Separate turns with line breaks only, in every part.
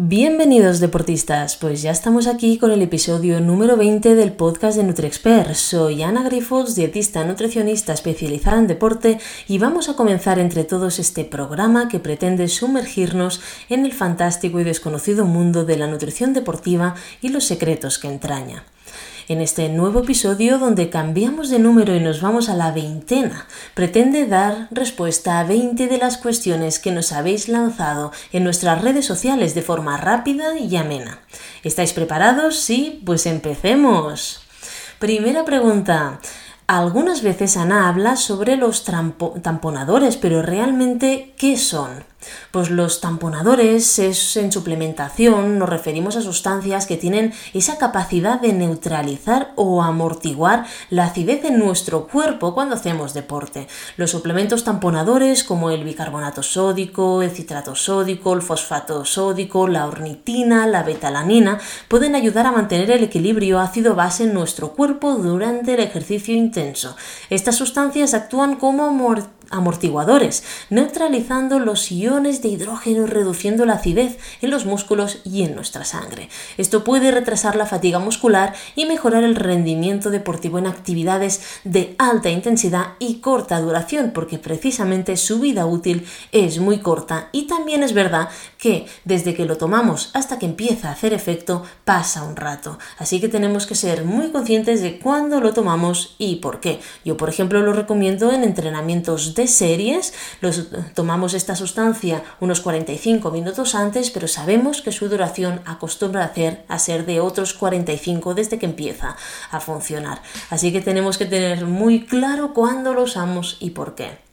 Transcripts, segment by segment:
Bienvenidos deportistas, pues ya estamos aquí con el episodio número 20 del podcast de NutriExpert. Soy Ana Grifols, dietista nutricionista especializada en deporte y vamos a comenzar entre todos este programa que pretende sumergirnos en el fantástico y desconocido mundo de la nutrición deportiva y los secretos que entraña en este nuevo episodio donde cambiamos de número y nos vamos a la veintena. Pretende dar respuesta a 20 de las cuestiones que nos habéis lanzado en nuestras redes sociales de forma rápida y amena. ¿Estáis preparados? Sí, pues empecemos. Primera pregunta. Algunas veces Ana habla sobre los tamponadores, pero realmente, ¿qué son? Pues los tamponadores es en suplementación, nos referimos a sustancias que tienen esa capacidad de neutralizar o amortiguar la acidez en nuestro cuerpo cuando hacemos deporte. Los suplementos tamponadores como el bicarbonato sódico, el citrato sódico, el fosfato sódico, la ornitina, la betalanina pueden ayudar a mantener el equilibrio ácido-base en nuestro cuerpo durante el ejercicio intenso. Estas sustancias actúan como amortiguadores amortiguadores, neutralizando los iones de hidrógeno y reduciendo la acidez en los músculos y en nuestra sangre. Esto puede retrasar la fatiga muscular y mejorar el rendimiento deportivo en actividades de alta intensidad y corta duración, porque precisamente su vida útil es muy corta y también es verdad que desde que lo tomamos hasta que empieza a hacer efecto pasa un rato. Así que tenemos que ser muy conscientes de cuándo lo tomamos y por qué. Yo, por ejemplo, lo recomiendo en entrenamientos series, los, tomamos esta sustancia unos 45 minutos antes, pero sabemos que su duración acostumbra a, hacer, a ser de otros 45 desde que empieza a funcionar. Así que tenemos que tener muy claro cuándo lo usamos y por qué.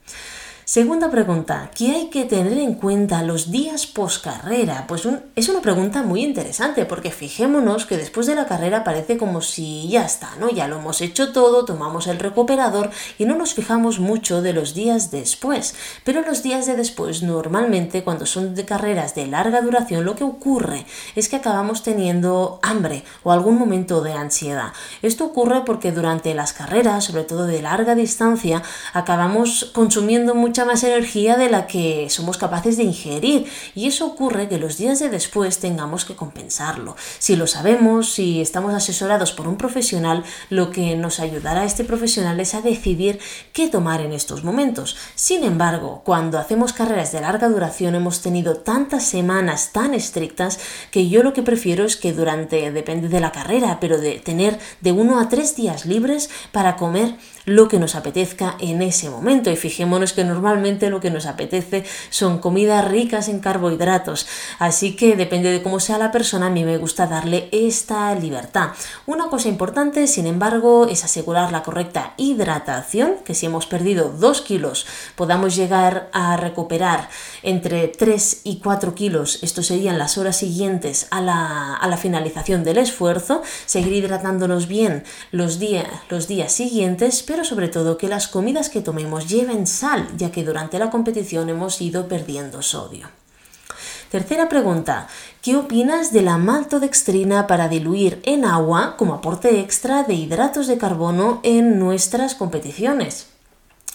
Segunda pregunta, ¿qué hay que tener en cuenta los días post carrera? Pues es una pregunta muy interesante porque fijémonos que después de la carrera parece como si ya está, ¿no? Ya lo hemos hecho todo, tomamos el recuperador y no nos fijamos mucho de los días después. Pero los días de después normalmente cuando son de carreras de larga duración lo que ocurre es que acabamos teniendo hambre o algún momento de ansiedad. Esto ocurre porque durante las carreras, sobre todo de larga distancia, acabamos consumiendo mucho más energía de la que somos capaces de ingerir y eso ocurre que los días de después tengamos que compensarlo. Si lo sabemos, si estamos asesorados por un profesional, lo que nos ayudará a este profesional es a decidir qué tomar en estos momentos. Sin embargo, cuando hacemos carreras de larga duración hemos tenido tantas semanas tan estrictas que yo lo que prefiero es que durante, depende de la carrera, pero de tener de uno a tres días libres para comer lo que nos apetezca en ese momento. Y fijémonos que normalmente lo que nos apetece son comidas ricas en carbohidratos. Así que depende de cómo sea la persona, a mí me gusta darle esta libertad. Una cosa importante, sin embargo, es asegurar la correcta hidratación, que si hemos perdido 2 kilos podamos llegar a recuperar entre 3 y 4 kilos, esto serían las horas siguientes a la, a la finalización del esfuerzo, seguir hidratándonos bien los, días los días siguientes, sobre todo que las comidas que tomemos lleven sal, ya que durante la competición hemos ido perdiendo sodio. Tercera pregunta, ¿qué opinas de la maltodextrina para diluir en agua como aporte extra de hidratos de carbono en nuestras competiciones?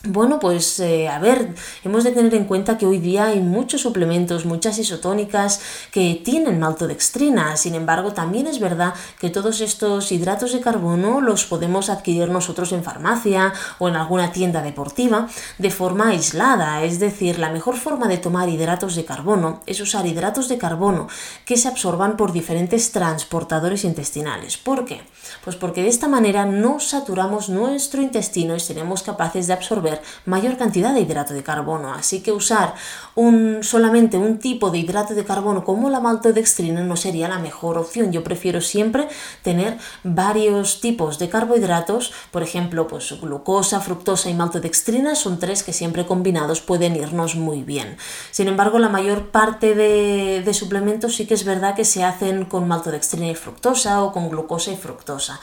Bueno, pues eh, a ver, hemos de tener en cuenta que hoy día hay muchos suplementos, muchas isotónicas que tienen maltodextrina. Sin embargo, también es verdad que todos estos hidratos de carbono los podemos adquirir nosotros en farmacia o en alguna tienda deportiva de forma aislada. Es decir, la mejor forma de tomar hidratos de carbono es usar hidratos de carbono que se absorban por diferentes transportadores intestinales. ¿Por qué? Pues porque de esta manera no saturamos nuestro intestino y seremos capaces de absorber mayor cantidad de hidrato de carbono. Así que usar un, solamente un tipo de hidrato de carbono como la maltodextrina no sería la mejor opción. Yo prefiero siempre tener varios tipos de carbohidratos, por ejemplo, pues glucosa, fructosa y maltodextrina son tres que siempre combinados pueden irnos muy bien. Sin embargo, la mayor parte de, de suplementos sí que es verdad que se hacen con maltodextrina y fructosa o con glucosa y fructosa.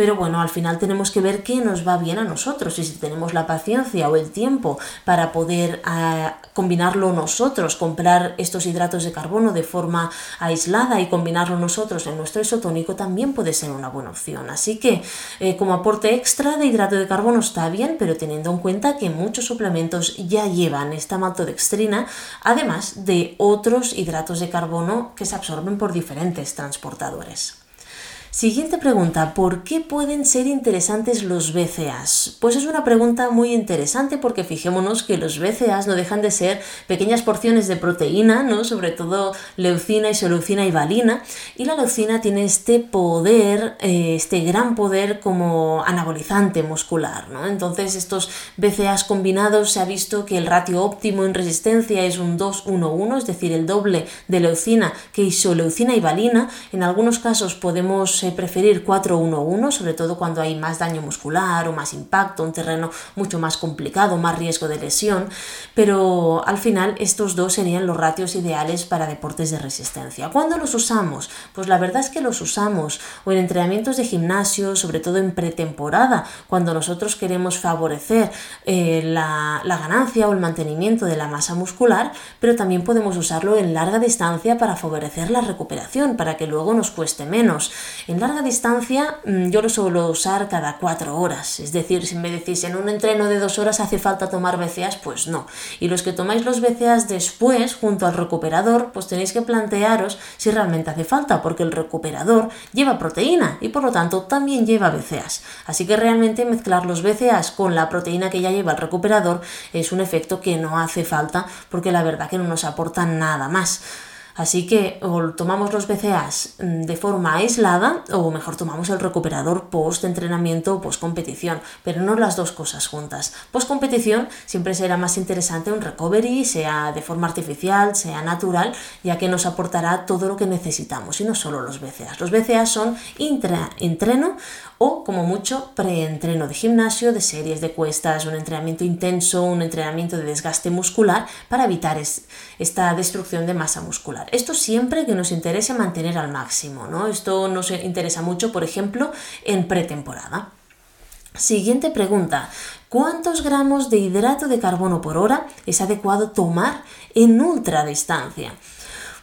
Pero bueno, al final tenemos que ver qué nos va bien a nosotros y si tenemos la paciencia o el tiempo para poder ah, combinarlo nosotros, comprar estos hidratos de carbono de forma aislada y combinarlo nosotros en nuestro isotónico también puede ser una buena opción. Así que eh, como aporte extra de hidrato de carbono está bien, pero teniendo en cuenta que muchos suplementos ya llevan esta maltodextrina, además de otros hidratos de carbono que se absorben por diferentes transportadores. Siguiente pregunta, ¿por qué pueden ser interesantes los BCAs? Pues es una pregunta muy interesante porque fijémonos que los BCAs no dejan de ser pequeñas porciones de proteína, ¿no? sobre todo leucina, isoleucina y valina, y la leucina tiene este poder, eh, este gran poder como anabolizante muscular. ¿no? Entonces estos BCAs combinados se ha visto que el ratio óptimo en resistencia es un 2-1-1, es decir, el doble de leucina que isoleucina y valina. En algunos casos podemos preferir 4-1-1, sobre todo cuando hay más daño muscular o más impacto, un terreno mucho más complicado, más riesgo de lesión, pero al final estos dos serían los ratios ideales para deportes de resistencia. ¿Cuándo los usamos? Pues la verdad es que los usamos o en entrenamientos de gimnasio, sobre todo en pretemporada, cuando nosotros queremos favorecer eh, la, la ganancia o el mantenimiento de la masa muscular, pero también podemos usarlo en larga distancia para favorecer la recuperación, para que luego nos cueste menos. En larga distancia mm, yo lo suelo usar cada cuatro horas, es decir, si me decís en un entreno de dos horas hace falta tomar BCAs, pues no. Y los que tomáis los BCAs después, junto al recuperador, pues tenéis que plantearos si realmente hace falta, porque el recuperador lleva proteína y por lo tanto también lleva BCAs. Así que realmente mezclar los BCAs con la proteína que ya lleva el recuperador es un efecto que no hace falta porque la verdad que no nos aporta nada más. Así que o tomamos los BCAs mm, de forma aislada o mejor tomamos el recuperador post entrenamiento o post competición, pero no las dos cosas juntas. Post competición siempre será más interesante un recovery, sea de forma artificial, sea natural, ya que nos aportará todo lo que necesitamos y no solo los BCAs. Los BCAs son intra-entreno o como mucho preentreno de gimnasio, de series de cuestas, un entrenamiento intenso, un entrenamiento de desgaste muscular para evitar esta destrucción de masa muscular. Esto siempre que nos interese mantener al máximo, ¿no? Esto nos interesa mucho, por ejemplo, en pretemporada. Siguiente pregunta. ¿Cuántos gramos de hidrato de carbono por hora es adecuado tomar en ultradistancia?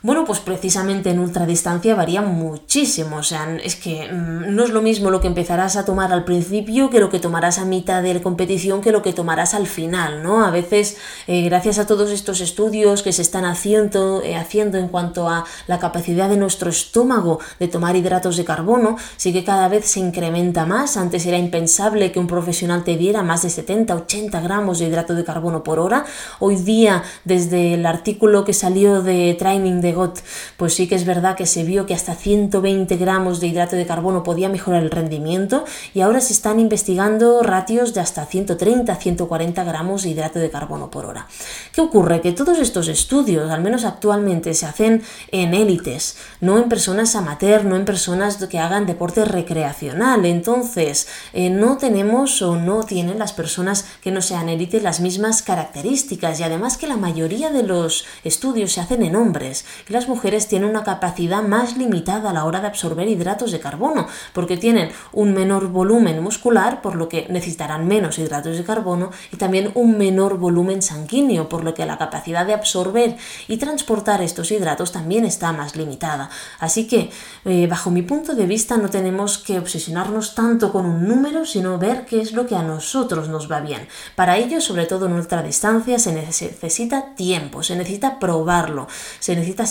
Bueno, pues precisamente en ultradistancia varía muchísimo. O sea, es que mm, no es lo mismo lo que empezarás a tomar al principio que lo que tomarás a mitad de la competición que lo que tomarás al final, ¿no? A veces, eh, gracias a todos estos estudios que se están haciendo, eh, haciendo en cuanto a la capacidad de nuestro estómago de tomar hidratos de carbono, sí que cada vez se incrementa más. Antes era impensable que un profesional te diera más de 70, 80 gramos de hidrato de carbono por hora. Hoy día, desde el artículo que salió de Training GOT, pues sí que es verdad que se vio que hasta 120 gramos de hidrato de carbono podía mejorar el rendimiento y ahora se están investigando ratios de hasta 130, 140 gramos de hidrato de carbono por hora. ¿Qué ocurre? Que todos estos estudios, al menos actualmente, se hacen en élites, no en personas amateur, no en personas que hagan deporte recreacional. Entonces, eh, no tenemos o no tienen las personas que no sean élites las mismas características y además que la mayoría de los estudios se hacen en hombres las mujeres tienen una capacidad más limitada a la hora de absorber hidratos de carbono, porque tienen un menor volumen muscular, por lo que necesitarán menos hidratos de carbono, y también un menor volumen sanguíneo, por lo que la capacidad de absorber y transportar estos hidratos también está más limitada. Así que, eh, bajo mi punto de vista, no tenemos que obsesionarnos tanto con un número, sino ver qué es lo que a nosotros nos va bien. Para ello, sobre todo en ultradistancia, se necesita tiempo, se necesita probarlo, se necesita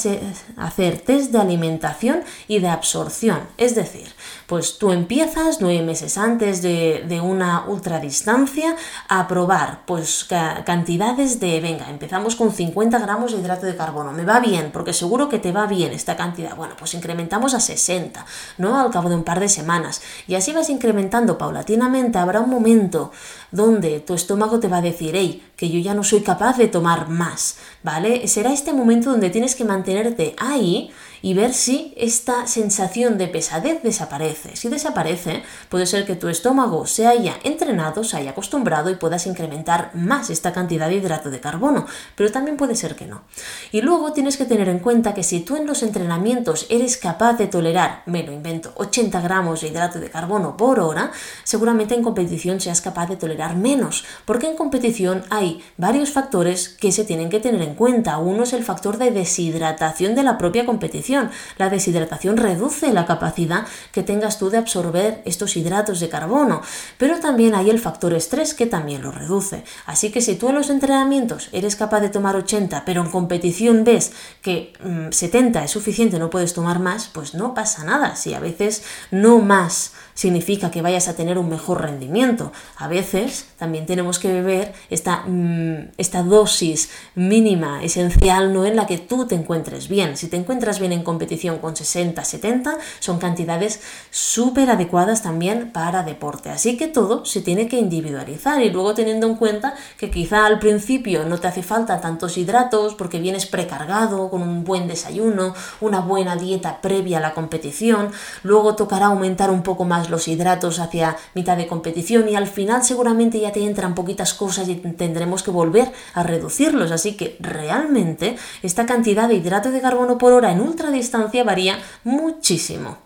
hacer test de alimentación y de absorción. Es decir, pues tú empiezas nueve meses antes de, de una ultradistancia a probar pues cantidades de, venga, empezamos con 50 gramos de hidrato de carbono. Me va bien, porque seguro que te va bien esta cantidad. Bueno, pues incrementamos a 60, ¿no? Al cabo de un par de semanas. Y así vas incrementando paulatinamente. Habrá un momento donde tu estómago te va a decir, hey, que yo ya no soy capaz de tomar más, ¿vale? Será este momento donde tienes que mantenerte ahí y ver si esta sensación de pesadez desaparece. Si desaparece, puede ser que tu estómago se haya entrenado, se haya acostumbrado y puedas incrementar más esta cantidad de hidrato de carbono, pero también puede ser que no. Y luego tienes que tener en cuenta que si tú en los entrenamientos eres capaz de tolerar, me lo invento, 80 gramos de hidrato de carbono por hora, seguramente en competición seas capaz de tolerar menos, porque en competición hay varios factores que se tienen que tener en cuenta. Uno es el factor de deshidratación de la propia competición. La deshidratación reduce la capacidad que tengas tú de absorber estos hidratos de carbono, pero también hay el factor estrés que también lo reduce. Así que si tú en los entrenamientos eres capaz de tomar 80, pero en competición ves que 70 mm, es suficiente, no puedes tomar más, pues no pasa nada. Si a veces no más significa que vayas a tener un mejor rendimiento. A veces también tenemos que beber esta, mm, esta dosis mínima, esencial, no en la que tú te encuentres bien. Si te encuentras bien en competición con 60, 70, son cantidades súper adecuadas también para deporte. Así que todo se tiene que individualizar y luego teniendo en cuenta que quizá al principio no te hace falta tantos hidratos porque vienes precargado con un buen desayuno, una buena dieta previa a la competición, luego tocará aumentar un poco más los hidratos hacia mitad de competición y al final seguramente ya te entran poquitas cosas y tendremos que volver a reducirlos. Así que realmente esta cantidad de hidrato de carbono por hora en ultradistancia varía muchísimo.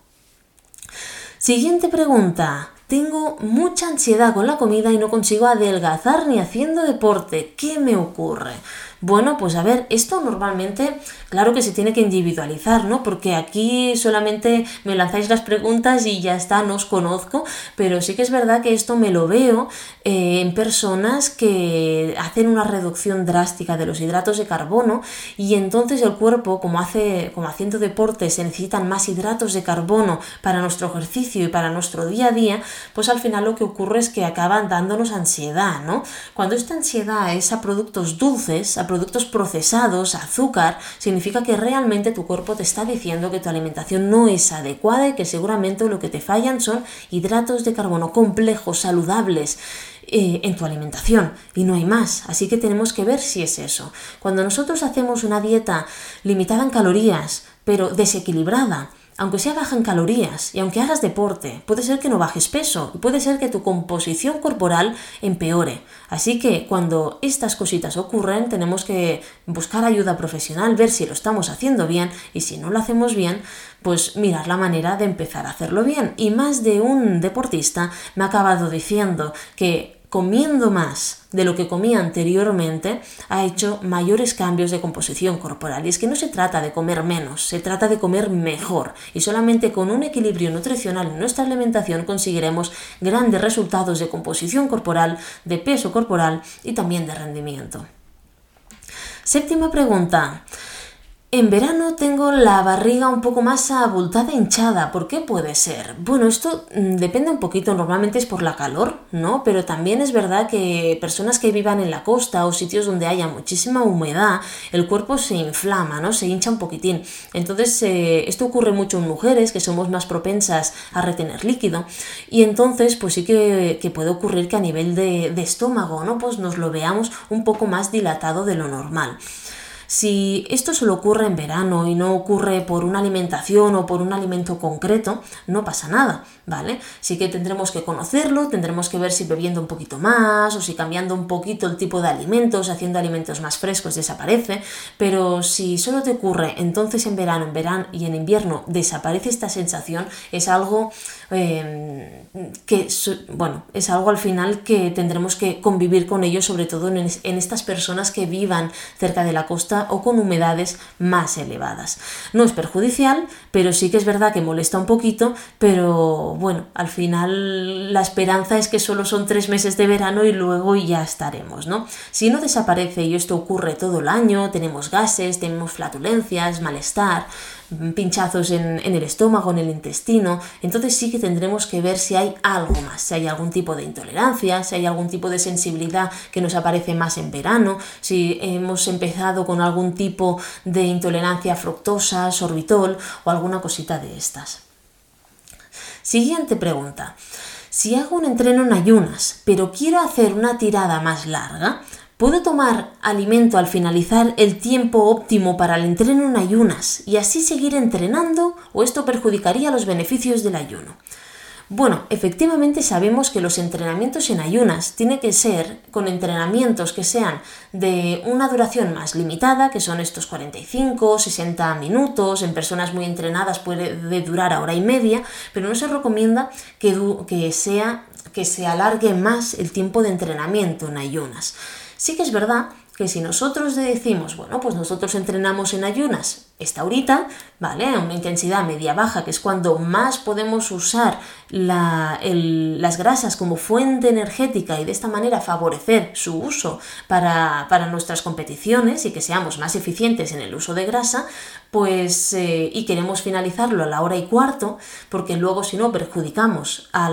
Siguiente pregunta. Tengo mucha ansiedad con la comida y no consigo adelgazar ni haciendo deporte. ¿Qué me ocurre? Bueno, pues a ver, esto normalmente, claro que se tiene que individualizar, ¿no? Porque aquí solamente me lanzáis las preguntas y ya está, no os conozco, pero sí que es verdad que esto me lo veo eh, en personas que hacen una reducción drástica de los hidratos de carbono y entonces el cuerpo, como hace, como haciendo deporte, se necesitan más hidratos de carbono para nuestro ejercicio y para nuestro día a día, pues al final lo que ocurre es que acaban dándonos ansiedad, ¿no? Cuando esta ansiedad es a productos dulces, a productos procesados, azúcar, significa que realmente tu cuerpo te está diciendo que tu alimentación no es adecuada y que seguramente lo que te fallan son hidratos de carbono complejos, saludables. Eh, en tu alimentación y no hay más. Así que tenemos que ver si es eso. Cuando nosotros hacemos una dieta limitada en calorías, pero desequilibrada, aunque sea baja en calorías y aunque hagas deporte, puede ser que no bajes peso y puede ser que tu composición corporal empeore. Así que cuando estas cositas ocurren tenemos que buscar ayuda profesional, ver si lo estamos haciendo bien y si no lo hacemos bien, pues mirar la manera de empezar a hacerlo bien. Y más de un deportista me ha acabado diciendo que comiendo más de lo que comía anteriormente, ha hecho mayores cambios de composición corporal. Y es que no se trata de comer menos, se trata de comer mejor. Y solamente con un equilibrio nutricional en nuestra alimentación conseguiremos grandes resultados de composición corporal, de peso corporal y también de rendimiento. Séptima pregunta. En verano tengo la barriga un poco más abultada, hinchada. ¿Por qué puede ser? Bueno, esto mm, depende un poquito, normalmente es por la calor, ¿no? Pero también es verdad que personas que vivan en la costa o sitios donde haya muchísima humedad, el cuerpo se inflama, ¿no? Se hincha un poquitín. Entonces, eh, esto ocurre mucho en mujeres que somos más propensas a retener líquido. Y entonces, pues sí que, puede ocurrir que a nivel de, de estómago, ¿no? Pues nos lo veamos un poco más dilatado de lo normal. Si esto solo ocurre en verano y no ocurre por una alimentación o por un alimento concreto, no pasa nada, ¿vale? Sí que tendremos que conocerlo, tendremos que ver si bebiendo un poquito más o si cambiando un poquito el tipo de alimentos, haciendo alimentos más frescos desaparece, pero si solo te ocurre entonces en verano, en verano y en invierno desaparece esta sensación, es algo em, que, bueno, es algo al final que tendremos que convivir con ello, sobre todo en estas personas que vivan cerca de la costa o con humedades más elevadas. No es perjudicial, pero sí que es verdad que molesta un poquito, pero bueno, al final la esperanza es que solo son tres meses de verano y luego ya estaremos, ¿no? Si no desaparece y esto ocurre todo el año, tenemos gases, tenemos flatulencias, malestar, pinchazos en, el estómago, en el intestino, entonces sí que tendremos que ver si hay algo más, si hay algún tipo de intolerancia, si hay algún tipo de sensibilidad que nos aparece más en verano, si hemos empezado con algún tipo de intolerancia a fructosa, sorbitol o alguna cosita de estas. Siguiente pregunta. Si hago un entreno en ayunas, pero quiero hacer una tirada más larga, ¿Puedo tomar alimento al finalizar el tiempo óptimo para el entreno en ayunas y así seguir entrenando o esto perjudicaría los beneficios del ayuno? Bueno, efectivamente sabemos que los entrenamientos en ayunas tienen que ser con entrenamientos que sean de una duración más limitada, que son estos 45, 60 minutos, en personas muy entrenadas puede durar a hora y media, pero no se recomienda que, que, sea, que se alargue más el tiempo de entrenamiento en ayunas. Sí que es verdad que si nosotros decimos, bueno, pues nosotros entrenamos en ayunas esta horita, ¿vale? Una intensidad media-baja, que es cuando más podemos usar las grasas como fuente energética y de esta manera favorecer su uso para, nuestras competiciones y que seamos más eficientes en el uso de grasa, pues eh, y queremos finalizarlo a la hora y cuarto, porque luego si no perjudicamos a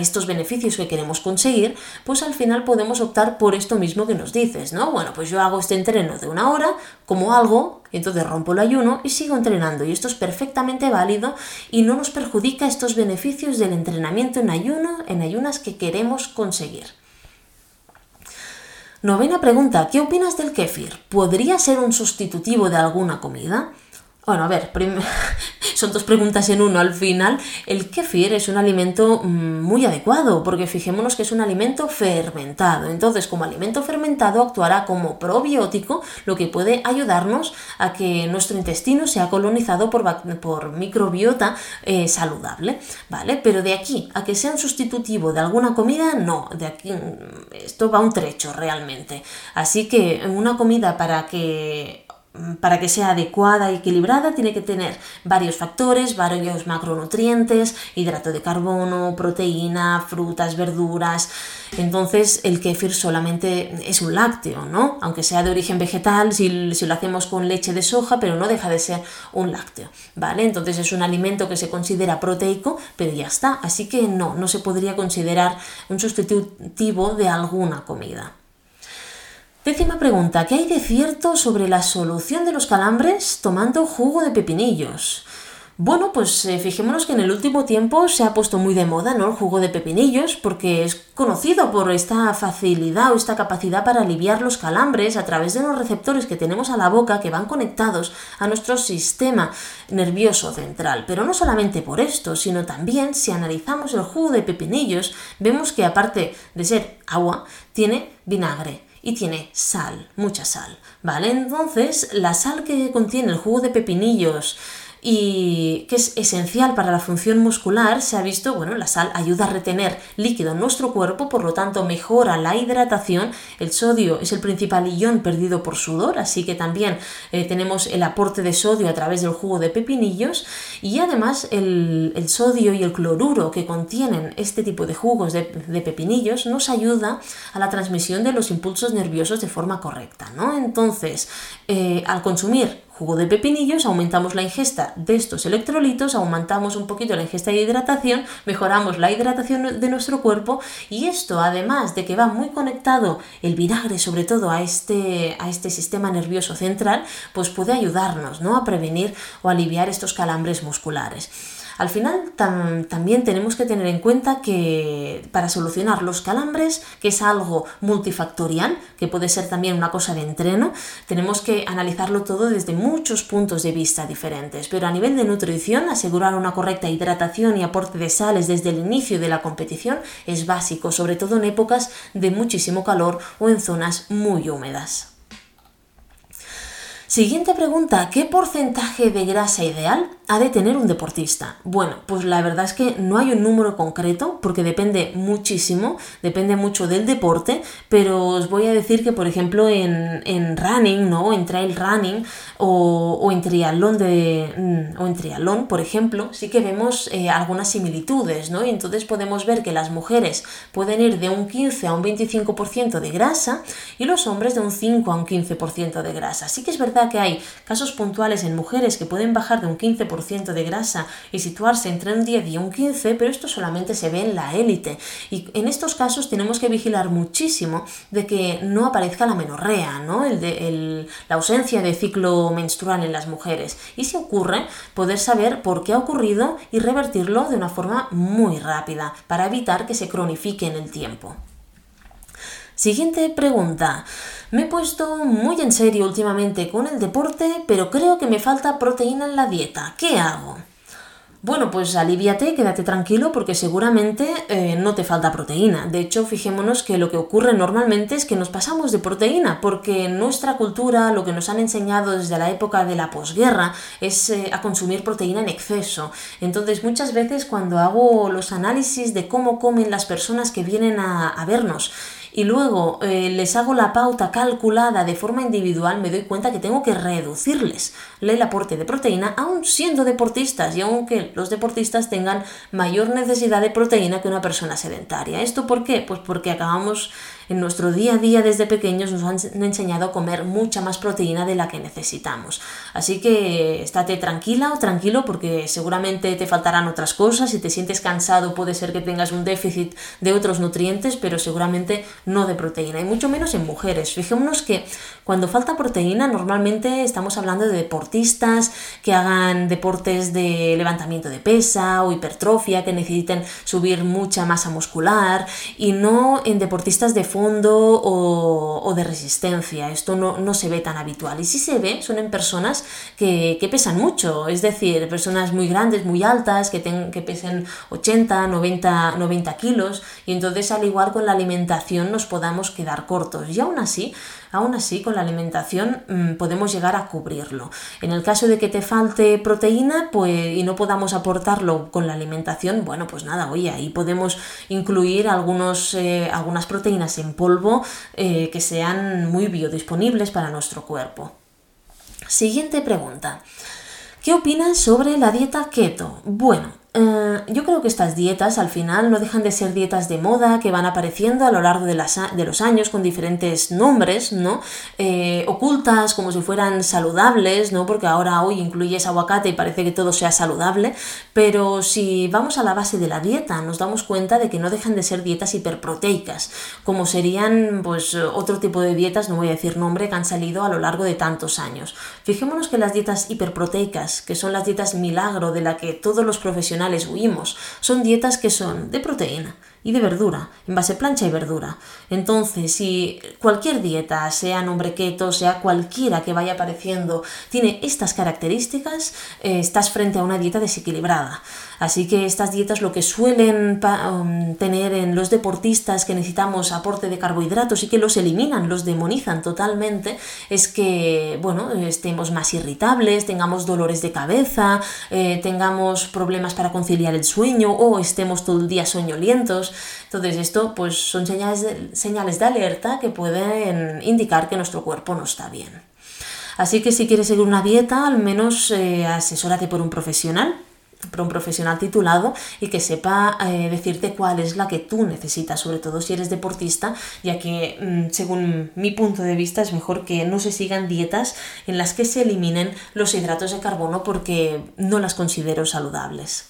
estos beneficios que queremos conseguir, pues al final podemos optar por esto mismo que nos dices, ¿no? Bueno, pues yo hago este entreno de una hora, como algo, entonces rompo el ayuno y sigo entrenando. Y esto es perfectamente válido y no nos perjudica estos beneficios del entrenamiento en ayuno, en ayunas que queremos conseguir. Novena pregunta, ¿qué opinas del kéfir? ¿Podría ser un sustitutivo de alguna comida? Bueno, a ver, son dos preguntas en uno al final. El kefir es un alimento mm, muy adecuado porque fijémonos que es un alimento fermentado. Entonces, como alimento fermentado actuará como probiótico, lo que puede ayudarnos a que nuestro intestino sea colonizado por, microbiota eh, saludable, ¿vale? Pero de aquí a que sea un sustitutivo de alguna comida, no. De aquí mm, esto va un trecho realmente. Así que una comida para que para que sea adecuada y equilibrada tiene que tener varios factores, varios macronutrientes, hidrato de carbono, proteína, frutas, verduras. Entonces el kéfir solamente es un lácteo, ¿no? Aunque sea de origen vegetal, si, si, lo hacemos con leche de soja, pero no deja de ser un lácteo, ¿vale? Entonces es un alimento que se considera proteico, pero ya está. Así que no, no se podría considerar un sustitutivo de alguna comida. Décima pregunta, ¿qué hay de cierto sobre la solución de los calambres tomando jugo de pepinillos? Bueno, pues eh, fijémonos que en el último tiempo se ha puesto muy de moda ¿no? el jugo de pepinillos porque es conocido por esta facilidad o esta capacidad para aliviar los calambres a través de los receptores que tenemos a la boca que van conectados a nuestro sistema nervioso central. Pero no solamente por esto, sino también si analizamos el jugo de pepinillos vemos que aparte de ser agua, tiene vinagre y tiene sal, mucha sal, ¿vale? Entonces, la sal que contiene el jugo de pepinillos y que es esencial para la función muscular, se ha visto, bueno, la sal ayuda a retener líquido en nuestro cuerpo, por lo tanto mejora la hidratación. El sodio es el principal ion perdido por sudor, así que también eh, tenemos el aporte de sodio a través del jugo de pepinillos y además el, sodio y el cloruro que contienen este tipo de jugos de, pepinillos nos ayuda a la transmisión de los impulsos nerviosos de forma correcta, ¿no? Entonces, eh, al consumir jugo de pepinillos, aumentamos la ingesta de estos electrolitos, aumentamos un poquito la ingesta de hidratación, mejoramos la hidratación de nuestro cuerpo y esto, además de que va muy conectado el vinagre sobre todo a este, a este sistema nervioso central, pues puede ayudarnos ¿no? a prevenir o aliviar estos calambres musculares. Al final también tenemos que tener en cuenta que para solucionar los calambres, que es algo multifactorial, que puede ser también una cosa de entreno, tenemos que analizarlo todo desde muchos puntos de vista diferentes. Pero a nivel de nutrición, asegurar una correcta hidratación y aporte de sales desde el inicio de la competición es básico, sobre todo en épocas de muchísimo calor o en zonas muy húmedas. Siguiente pregunta, ¿qué porcentaje de grasa ideal ha de tener un deportista? Bueno, pues la verdad es que no hay un número concreto porque depende muchísimo, depende mucho del deporte, pero os voy a decir que por ejemplo en, running, ¿no? En trail running o, en triatlón de, mm, o en triatlón, por ejemplo, sí que vemos eh, algunas similitudes, ¿no? Y entonces podemos ver que las mujeres pueden ir de un 15 a un 25% de grasa y los hombres de un 5 a un 15% de grasa. Sí que es verdad que hay casos puntuales en mujeres que pueden bajar de un 15% de grasa y situarse entre un 10 y un 15, pero esto solamente se ve en la élite. Y en estos casos tenemos que vigilar muchísimo de que no aparezca la menorrea, ¿no? El de, la ausencia de ciclo menstrual en las mujeres. Y si ocurre, poder saber por qué ha ocurrido y revertirlo de una forma muy rápida para evitar que se cronifique en el tiempo. Siguiente pregunta. Me he puesto muy en serio últimamente con el deporte, pero creo que me falta proteína en la dieta. ¿Qué hago? Bueno, pues aliviate, quédate tranquilo porque seguramente eh, no te falta proteína. De hecho, fijémonos que lo que ocurre normalmente es que nos pasamos de proteína porque nuestra cultura lo que nos han enseñado desde la época de la posguerra es eh, a consumir proteína en exceso. Entonces muchas veces cuando hago los análisis de cómo comen las personas que vienen a vernos, y luego eh, les hago la pauta calculada de forma individual, me doy cuenta que tengo que reducirles el aporte de proteína, aún siendo deportistas y aunque los deportistas tengan mayor necesidad de proteína que una persona sedentaria. ¿Esto por qué? Pues porque acabamos en nuestro día a día desde pequeños nos han enseñado a comer mucha más proteína de la que necesitamos. Así que estate tranquila o tranquilo porque seguramente te faltarán otras cosas. Si te sientes cansado puede ser que tengas un déficit de otros nutrientes, pero seguramente no de proteína. Y mucho menos en mujeres. Fijémonos que cuando falta proteína normalmente estamos hablando de deportistas que hagan deportes de levantamiento de pesa o hipertrofia, que necesiten subir mucha masa muscular y no en deportistas de o, de resistencia. Esto no, se ve tan habitual. Y si se ve, son en personas que, pesan mucho, es decir, personas muy grandes, muy altas, que, que pesen 80, 90, 90 kilos. Y entonces, al igual con la alimentación, nos podamos quedar cortos. Y aún así, aún así con la alimentación mm, podemos llegar a cubrirlo. En el caso de que te falte proteína pues, y no podamos aportarlo con la alimentación, bueno, pues nada, oye, ahí podemos incluir algunos, eh, algunas proteínas en polvo eh, que sean muy biodisponibles para nuestro cuerpo. Siguiente pregunta. ¿Qué opinas sobre la dieta keto? Bueno, eh, yo creo que estas dietas al final no dejan de ser dietas de moda que van apareciendo a lo largo de, los años con diferentes nombres, ¿no? Eh, ocultas como si fueran saludables, ¿no? Porque ahora hoy incluyes aguacate y parece que todo sea saludable, pero si vamos a la base de la dieta nos damos cuenta de que no dejan de ser dietas hiperproteicas, como serían pues otro tipo de dietas, no voy a decir nombre, que han salido a lo largo de tantos años. Fijémonos que las dietas hiperproteicas, que son las dietas milagro de la que todos los profesionales Son dietas que son de proteína y de verdura, en base plancha y verdura. Entonces, si cualquier dieta, sea nombre keto, sea cualquiera que vaya apareciendo, tiene estas características, eh, estás frente a una dieta desequilibrada. Así que estas dietas lo que suelen um, tener en los deportistas que necesitamos aporte de carbohidratos y que los eliminan, los demonizan totalmente, es que, bueno, estemos más irritables, tengamos dolores de cabeza, eh, tengamos problemas para conciliar el sueño o estemos todo el día soñolientos. Entonces esto pues son señales de, señales de alerta que pueden indicar que nuestro cuerpo no está bien. Así que si quieres seguir una dieta, al menos eh, asesórate por un profesional un profesional titulado y que sepa eh, decirte cuál es la que tú necesitas, sobre todo si eres deportista, ya que mm, según mi punto de vista es mejor que no se sigan dietas en las que se eliminen los hidratos de carbono porque no las considero saludables.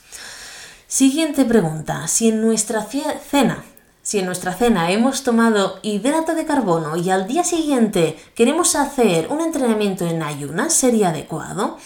Siguiente pregunta, si en nuestra cena si en nuestra cena hemos tomado hidrato de carbono y al día siguiente queremos hacer un entrenamiento en ayunas, ¿sería adecuado?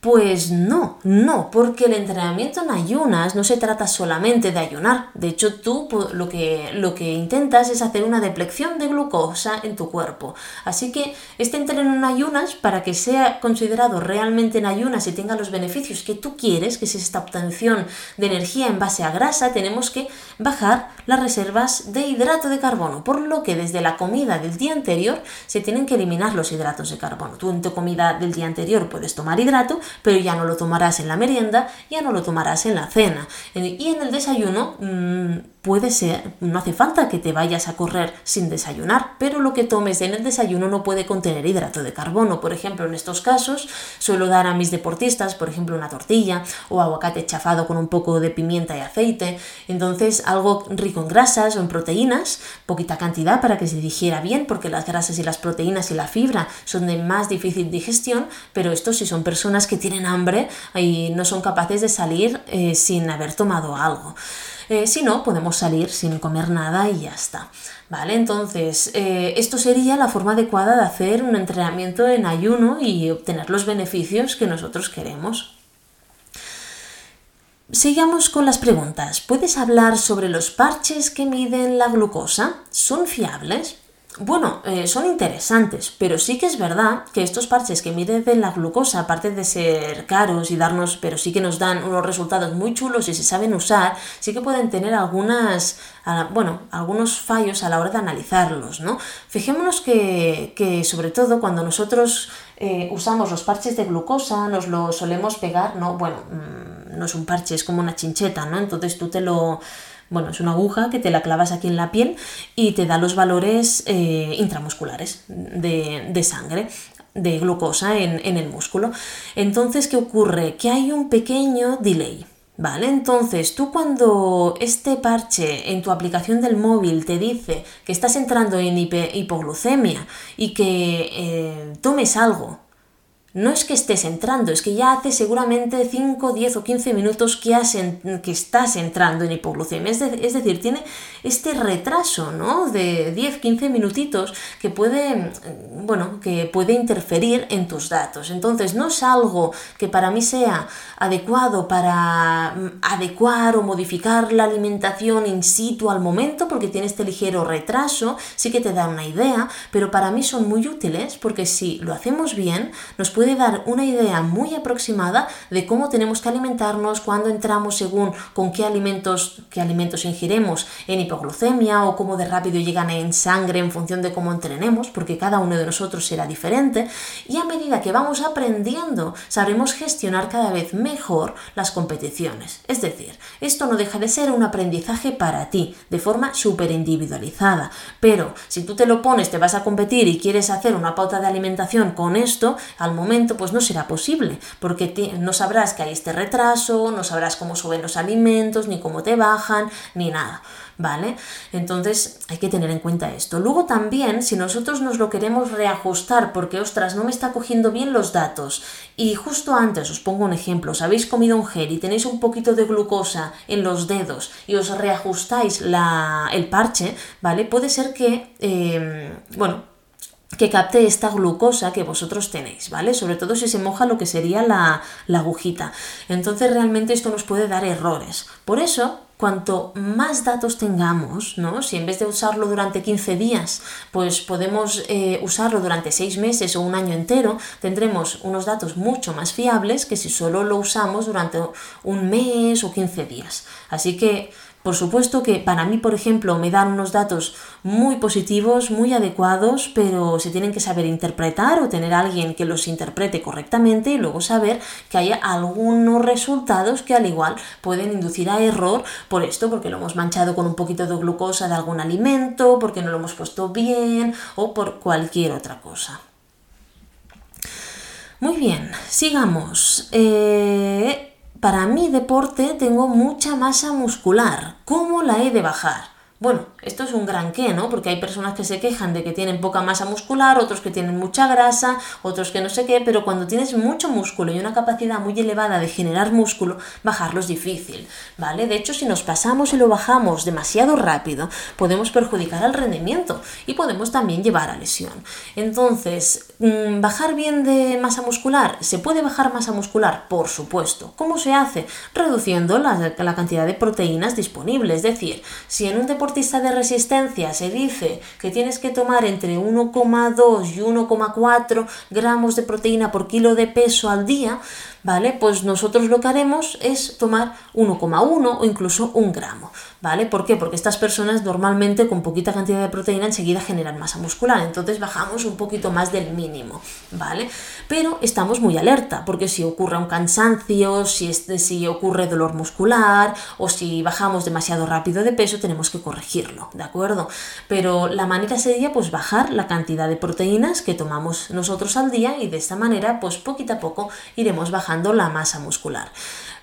Pues no, no, porque el entrenamiento en ayunas no se trata solamente de ayunar. De hecho, tú lo que, lo que intentas es hacer una deplección de glucosa en tu cuerpo. Así que este entreno en ayunas, para que sea considerado realmente en ayunas y tenga los beneficios que tú quieres, que es esta obtención de energía en base a grasa, tenemos que bajar las reservas de hidrato de carbono. Por lo que desde la comida del día anterior se tienen que eliminar los hidratos de carbono. Tú en tu comida del día anterior puedes tomar hidrato, pero ya no lo tomarás en la merienda, ya no lo tomarás en la cena. Y en el desayuno mm, puede ser, no hace falta que te vayas a correr sin desayunar, pero lo que tomes en el desayuno no puede contener hidrato de carbono. Por ejemplo, en estos casos suelo dar a mis deportistas, por ejemplo, una tortilla o aguacate chafado con un poco de pimienta y aceite. Entonces, algo rico en grasas o en proteínas, poquita cantidad para que se digiera bien, porque las grasas y las proteínas y la fibra son de más difícil digestión, pero esto si son personas que tienen hambre y no son capaces de salir eh, sin haber tomado algo. Eh, si no, podemos salir sin comer nada y ya está. ¿Vale? Entonces, eh, esto sería la forma adecuada de hacer un entrenamiento en ayuno y obtener los beneficios que nosotros queremos. Sigamos con las preguntas. ¿Puedes hablar sobre los parches que miden la glucosa? ¿Son fiables? Bueno, eh, son interesantes, pero sí que es verdad que estos parches que miden la glucosa, aparte de ser caros y darnos, pero sí que nos dan unos resultados muy chulos y se saben usar, sí que pueden tener algunas, bueno, algunos fallos a la hora de analizarlos, ¿no? Fijémonos que, que sobre todo cuando nosotros eh, usamos los parches de glucosa, nos lo solemos pegar, ¿no? Bueno, mm, no es un parche, es como una chincheta, ¿no? Entonces tú te lo bueno, es una aguja que te la clavas aquí en la piel y te da los valores eh, intramusculares de, sangre de glucosa en, en, el músculo. Entonces, ¿qué ocurre? Que hay un pequeño delay. ¿Vale? Entonces, tú cuando este parche en tu aplicación del móvil te dice que estás entrando en hipoglucemia y que eh, tomes algo no es que estés entrando, es que ya hace seguramente 5, 10 o 15 minutos que, has que estás entrando en hipoglucemia. Es, es, decir, tiene este retraso, ¿no? De 10, 15 minutitos que puede, bueno, que puede interferir en tus datos. Entonces, no es algo que para mí sea adecuado para mm, adecuar o modificar la alimentación in situ al momento, porque tiene este ligero retraso, sí que te da una idea, pero para mí son muy útiles porque si lo hacemos bien, nos puede dar una idea muy aproximada de cómo tenemos que alimentarnos, cuando entramos según con qué alimentos, qué alimentos ingiremos en hipoglucemia o cómo de rápido llegan en sangre en función de cómo entrenemos, porque cada uno de nosotros será diferente. Y a medida que vamos aprendiendo, sabremos gestionar cada vez mejor las competiciones. Es decir, esto no deja de ser un aprendizaje para ti, de forma súper individualizada. Pero si tú te lo pones, te vas a competir y quieres hacer una pauta de alimentación con esto, al momento pues no será posible, porque no sabrás que hay este retraso, no sabrás cómo suben los alimentos, ni cómo te bajan, ni nada. ¿Vale? Entonces hay que tener en cuenta esto. Luego también, si nosotros nos lo queremos reajustar porque, ostras, no me está cogiendo bien los datos y justo antes, os pongo un ejemplo, os habéis comido un gel y tenéis un poquito de glucosa en los dedos y os reajustáis la, el parche, ¿vale? Puede ser que, eh, bueno, que capte esta glucosa que vosotros tenéis, ¿vale? Sobre todo si se moja lo que sería la, la, agujita. Entonces realmente esto nos puede dar errores. Por eso, cuanto más datos tengamos, ¿no? Si en vez de usarlo durante 15 días, pues podemos eh, usarlo durante 6 meses o un año entero, tendremos unos datos mucho más fiables que si solo lo usamos durante un mes o 15 días. Así que por supuesto que para mí, por ejemplo, me dan unos datos muy positivos, muy adecuados, pero se tienen que saber interpretar o tener alguien que los interprete correctamente y luego saber que hay algunos resultados que al igual pueden inducir a error por esto, porque lo hemos manchado con un poquito de glucosa de algún alimento, porque no lo hemos puesto bien o por cualquier otra cosa. Muy bien, sigamos. Eh, para mi deporte tengo mucha masa muscular. ¿Cómo la he de bajar? Bueno, esto es un gran qué, ¿no? Porque hay personas que se quejan de que tienen poca masa muscular, otros que tienen mucha grasa, otros que no sé qué, pero cuando tienes mucho músculo y una capacidad muy elevada de generar músculo, bajarlo es difícil, ¿vale? De hecho, si nos pasamos y lo bajamos demasiado rápido, podemos perjudicar al rendimiento y podemos también llevar a lesión. Entonces, mm, ¿bajar bien de masa muscular? ¿Se puede bajar masa muscular? Por supuesto. ¿Cómo se hace? Reduciendo la, la cantidad de proteínas disponibles. Es decir, si en un deportista de resistencia se dice que tienes que tomar entre 1,2 y 1,4 gramos de proteína por kilo de peso al día, ¿vale? Pues nosotros lo que haremos es tomar 1,1 o incluso un gramo, ¿vale? ¿Por qué? Porque estas personas normalmente con poquita cantidad de proteína enseguida generan masa muscular, entonces bajamos un poquito más del mínimo, ¿vale? Pero estamos muy alerta, porque si ocurre un cansancio, si, si ocurre dolor muscular o si bajamos demasiado rápido de peso, tenemos que corregirlo, ¿de acuerdo? Pero la manera sería pues bajar la cantidad de proteínas que tomamos nosotros al día y de esta manera pues poquito a poco iremos bajando la masa muscular.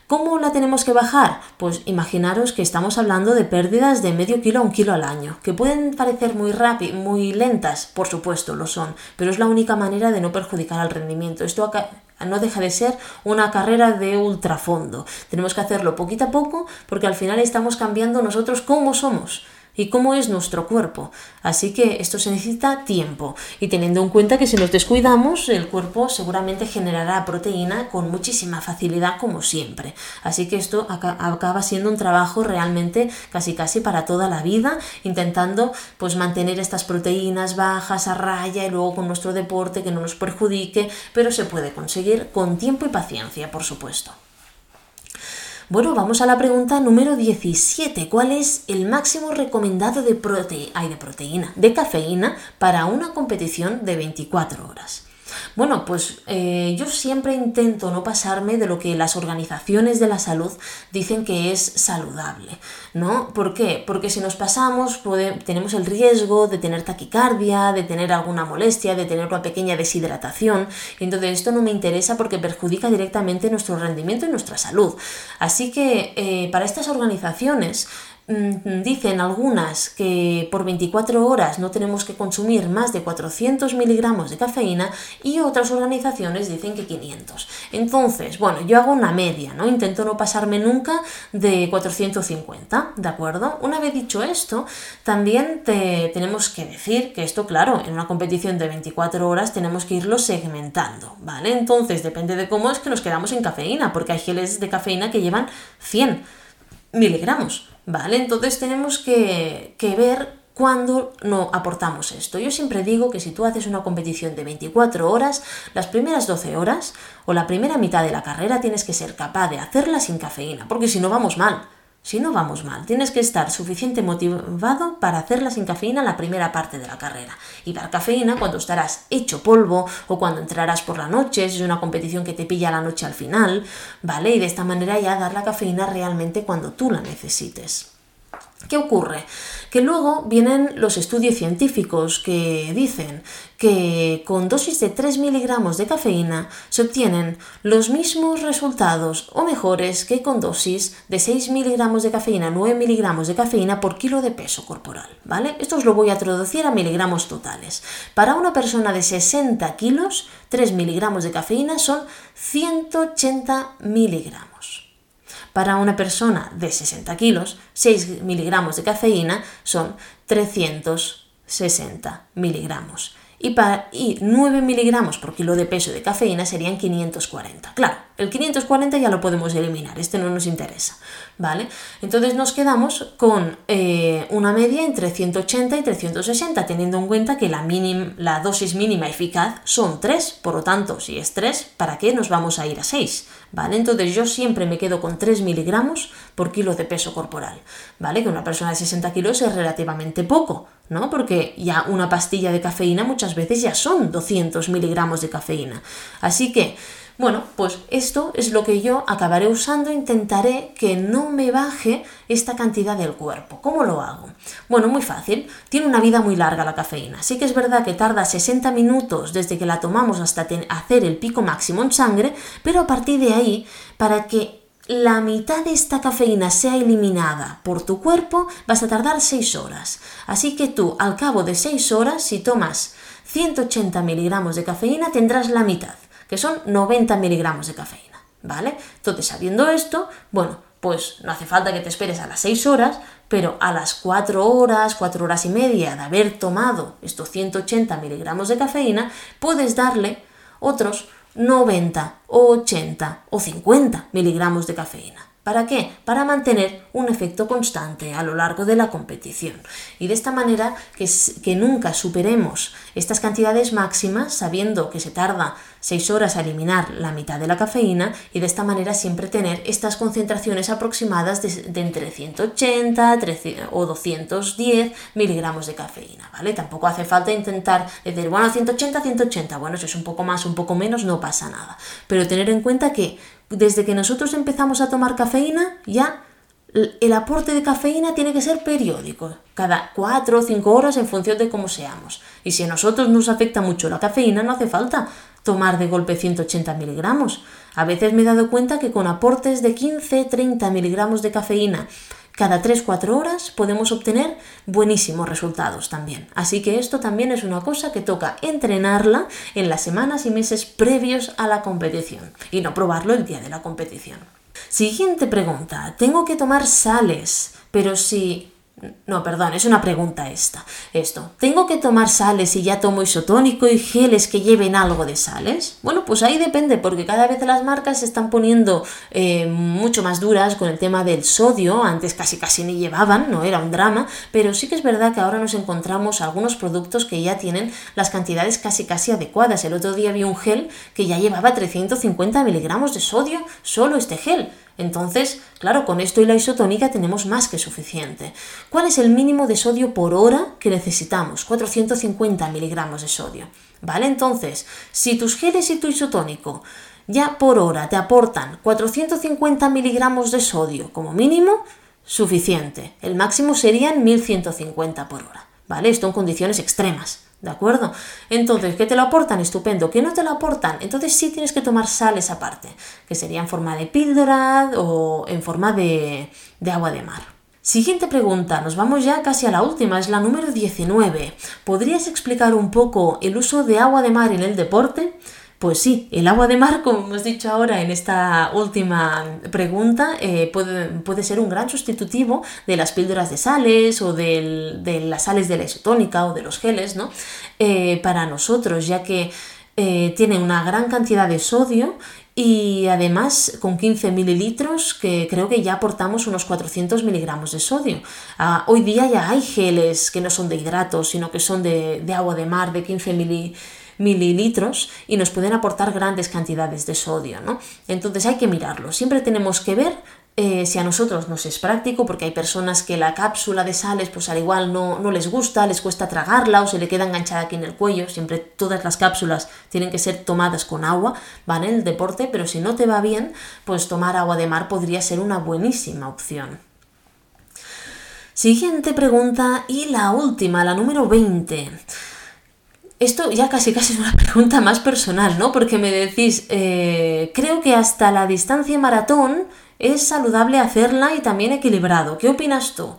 ¿Cómo la tenemos que bajar? Pues imaginaros que estamos hablando de pérdidas de medio kilo a un kilo al año, que pueden parecer muy rápidas, muy lentas, por supuesto lo son, pero es la única manera de no perjudicar al rendimiento. Esto no deja de ser una carrera de ultrafondo. Tenemos que hacerlo poquito a poco porque al final estamos cambiando nosotros cómo somos. Y cómo es nuestro cuerpo. Así que esto se necesita tiempo y teniendo en cuenta que si nos descuidamos el cuerpo seguramente generará proteína con muchísima facilidad como siempre. Así que esto acaba siendo un trabajo realmente casi casi para toda la vida intentando pues mantener estas proteínas bajas a raya y luego con nuestro deporte que no nos perjudique, pero se puede conseguir con tiempo y paciencia, por supuesto. Bueno, vamos a la pregunta número 17. ¿Cuál es el máximo recomendado de, de proteína, de cafeína para una competición de 24 horas? Bueno, pues eh, yo siempre intento no pasarme de lo que las organizaciones de la salud dicen que es saludable, ¿no? ¿Por qué? Porque si nos pasamos tenemos el riesgo de tener taquicardia, de tener alguna molestia, de tener una pequeña deshidratación, y entonces esto no me interesa porque perjudica directamente nuestro rendimiento y nuestra salud. Así que eh, para estas organizaciones dicen algunas que por 24 horas no tenemos que consumir más de 400 miligramos de cafeína y otras organizaciones dicen que 500. Entonces, bueno, yo hago una media, ¿no? Intento no pasarme nunca de 450, ¿de acuerdo? Una vez dicho esto, también te, tenemos que decir que esto, claro, en una competición de 24 horas tenemos que irlo segmentando, ¿vale? Entonces, depende de cómo es que nos quedamos en cafeína, porque hay geles de cafeína que llevan 100 miligramos. ¿Vale? Entonces tenemos que, ver cuándo no aportamos esto. Yo siempre digo que si tú haces una competición de 24 horas, las primeras 12 horas o la primera mitad de la carrera tienes que ser capaz de hacerla sin cafeína, porque si no vamos mal. Si no vamos mal, tienes que estar suficiente motivado para hacerla sin cafeína la primera parte de la carrera. Y dar cafeína cuando estarás hecho polvo o cuando entrarás por la noche, si es una competición que te pilla la noche al final, ¿vale? Y de esta manera ya dar la cafeína realmente cuando tú la necesites. ¿Qué ocurre? Que luego vienen los estudios científicos que dicen que con dosis de 3 miligramos de cafeína se obtienen los mismos resultados o mejores que con dosis de 6 miligramos de cafeína, 9 miligramos de cafeína por kilo de peso corporal. ¿vale? Esto os lo voy a traducir a miligramos totales. Para una persona de 60 kilos, 3 miligramos de cafeína son 180 miligramos. Para una persona de 60 kilos, 6 miligramos de cafeína son 360 miligramos. Y, para, y 9 miligramos por kilo de peso de cafeína serían 540. Claro, el 540 ya lo podemos eliminar, este no nos interesa, ¿vale? Entonces nos quedamos con eh, una media entre 180 y 360, teniendo en cuenta que la, la dosis mínima eficaz son 3, por lo tanto, si es 3, ¿para qué nos vamos a ir a 6? ¿Vale? Entonces yo siempre me quedo con 3 miligramos por kilo de peso corporal, ¿vale? Que una persona de 60 kilos es relativamente poco, ¿no? Porque ya una pastilla de cafeína muchas veces ya son 200 miligramos de cafeína. Así que bueno, pues esto es lo que yo acabaré usando, intentaré que no me baje esta cantidad del cuerpo. ¿Cómo lo hago? Bueno, muy fácil, tiene una vida muy larga la cafeína. Sí que es verdad que tarda 60 minutos desde que la tomamos hasta hacer el pico máximo en sangre, pero a partir de ahí, para que la mitad de esta cafeína sea eliminada por tu cuerpo, vas a tardar 6 horas. Así que tú, al cabo de 6 horas, si tomas 180 miligramos de cafeína, tendrás la mitad que son 90 miligramos de cafeína, ¿vale? Entonces, sabiendo esto, bueno, pues no hace falta que te esperes a las 6 horas, pero a las 4 horas, 4 horas y media de haber tomado estos 180 miligramos de cafeína, puedes darle otros 90 o 80 o 50 miligramos de cafeína. ¿Para qué? Para mantener un efecto constante a lo largo de la competición. Y de esta manera que, nunca superemos estas cantidades máximas sabiendo que se tarda 6 horas a eliminar la mitad de la cafeína y de esta manera siempre tener estas concentraciones aproximadas de, entre 180 o 210 miligramos de cafeína, ¿vale? Tampoco hace falta intentar decir, bueno, 180, 180, bueno, si es un poco más, un poco menos, no pasa nada. Pero tener en cuenta que desde que nosotros empezamos a tomar cafeína, ya el aporte de cafeína tiene que ser periódico, cada 4 o 5 horas en función de cómo seamos. Y si a nosotros nos afecta mucho la cafeína, no hace falta tomar de golpe 180 miligramos. A veces me he dado cuenta que con aportes de 15-30 miligramos de cafeína cada 3-4 horas podemos obtener buenísimos resultados también. Así que esto también es una cosa que toca entrenarla en las semanas y meses previos a la competición y no probarlo el día de la competición. Siguiente pregunta. Tengo que tomar sales, pero si No, perdón, es una pregunta esta. Esto. ¿Tengo que tomar sales si ya tomo isotónico y geles que lleven algo de sales? Bueno, pues ahí depende, porque cada vez las marcas se están poniendo eh, mucho más duras con el tema del sodio. Antes casi casi ni llevaban, no era un drama, pero sí que es verdad que ahora nos encontramos algunos productos que ya tienen las cantidades casi casi adecuadas. El otro día vi un gel que ya llevaba 350 miligramos de sodio, solo este gel. Entonces, claro, con esto y la isotónica tenemos más que suficiente. ¿Cuál es el mínimo de sodio por hora que necesitamos? 450 miligramos de sodio. ¿Vale? Entonces, si tus geles y tu isotónico ya por hora te aportan 450 miligramos de sodio como mínimo, suficiente. El máximo serían 1150 por hora. ¿Vale? Esto en condiciones extremas. ¿De acuerdo? Entonces, ¿qué te lo aportan? Estupendo. ¿Qué no te lo aportan? Entonces sí tienes que tomar sales aparte, que sería en forma de píldora o en forma de, de agua de mar. Siguiente pregunta, nos vamos ya casi a la última, es la número 19. ¿Podrías explicar un poco el uso de agua de mar en el deporte? Pues sí, el agua de mar, como hemos dicho ahora en esta última pregunta, eh, puede, ser un gran sustitutivo de las píldoras de sales o de las sales de la isotónica o de los geles, ¿no? Eh, para nosotros, ya que eh, tiene una gran cantidad de sodio y además con 15 mililitros que creo que ya aportamos unos 400 miligramos de sodio. Ah, hoy día ya hay geles que no son de hidratos, sino que son de, de agua de mar de 15 mililitros mililitros y nos pueden aportar grandes cantidades de sodio, ¿no? Entonces hay que mirarlo. Siempre tenemos que ver eh, si a nosotros nos es práctico, porque hay personas que la cápsula de sales, pues al igual no, no, les gusta, les cuesta tragarla o se le queda enganchada aquí en el cuello. Siempre todas las cápsulas tienen que ser tomadas con agua, van en el deporte, pero si no te va bien, pues tomar agua de mar podría ser una buenísima opción. Siguiente pregunta y la última, la número 20 esto ya casi casi es una pregunta más personal, ¿no? Porque me decís, eh, creo que hasta la distancia maratón es saludable hacerla y también equilibrado. ¿Qué opinas tú?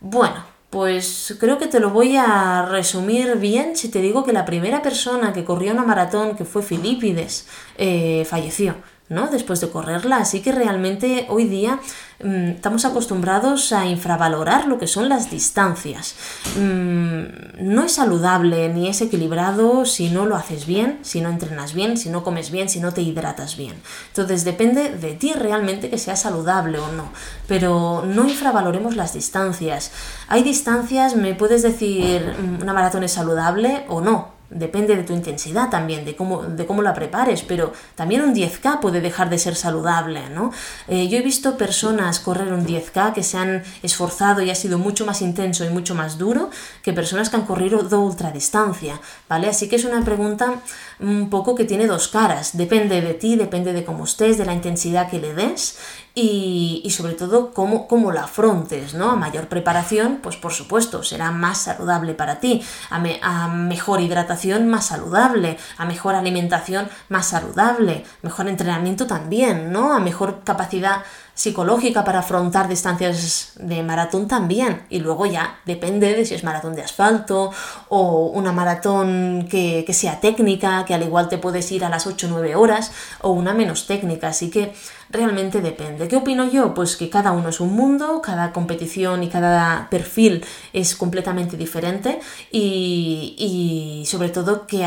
Bueno, pues creo que te lo voy a resumir bien si te digo que la primera persona que corrió una maratón, que fue Filipides, eh, falleció. ¿No? después de correrla. Así que realmente hoy día mm, estamos acostumbrados a infravalorar lo que son las distancias. Mm, no es saludable ni es equilibrado si no lo haces bien, si no entrenas bien, si no comes bien, si no te hidratas bien. Entonces depende de ti realmente que sea saludable o no. Pero no infravaloremos las distancias. Hay distancias, me puedes decir, mm, una maratón es saludable o no Depende de tu intensidad también, de cómo, de cómo la prepares, pero también un 10K puede dejar de ser saludable, ¿no? Eh, yo he visto personas correr un 10K que se han esforzado y ha sido mucho más intenso y mucho más duro que personas que han corrido ultradistancia, ¿vale? Así que es una pregunta un poco que tiene dos caras, depende de ti, depende de cómo estés, de la intensidad que le des y, sobre todo cómo, cómo, la afrontes, ¿no? A mayor preparación, pues por supuesto, será más saludable para ti, a, mejor hidratación, más saludable, a mejor alimentación, más saludable, mejor entrenamiento también, ¿no? A mejor capacidad psicológica para afrontar distancias de maratón también. Y luego ya depende de si es maratón de asfalto o una maratón que, que sea técnica, que al igual te puedes ir a las 8 o 9 horas, o una menos técnica. Así que realmente depende. ¿Qué opino yo? Pues que cada uno es un mundo, cada competición y cada perfil es completamente diferente y, y sobre todo que,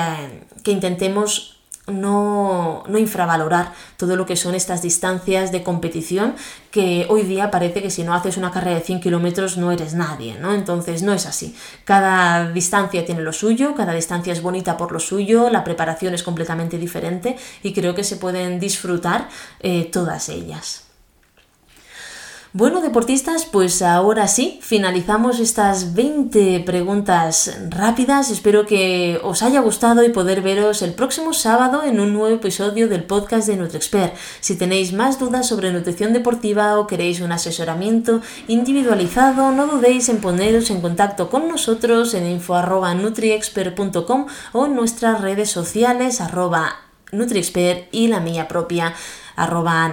que intentemos no, no, infravalorar todo lo que son estas distancias de competición que hoy día parece que si no haces una carrera de 100 kilómetros no eres nadie, ¿no? Entonces no es así. Cada distancia tiene lo suyo, cada distancia es bonita por lo suyo, la preparación es completamente diferente y creo que se pueden disfrutar eh, todas ellas. Bueno, deportistas, pues ahora sí, finalizamos estas 20 preguntas rápidas. Espero que os haya gustado y poder veros el próximo sábado en un nuevo episodio del podcast de NutriExpert. Si tenéis más dudas sobre nutrición deportiva o queréis un asesoramiento individualizado, no dudéis en poneros en contacto con nosotros en info.nutriexpert.com o en nuestras redes sociales arroba NutriExpert y la mía propia arroba.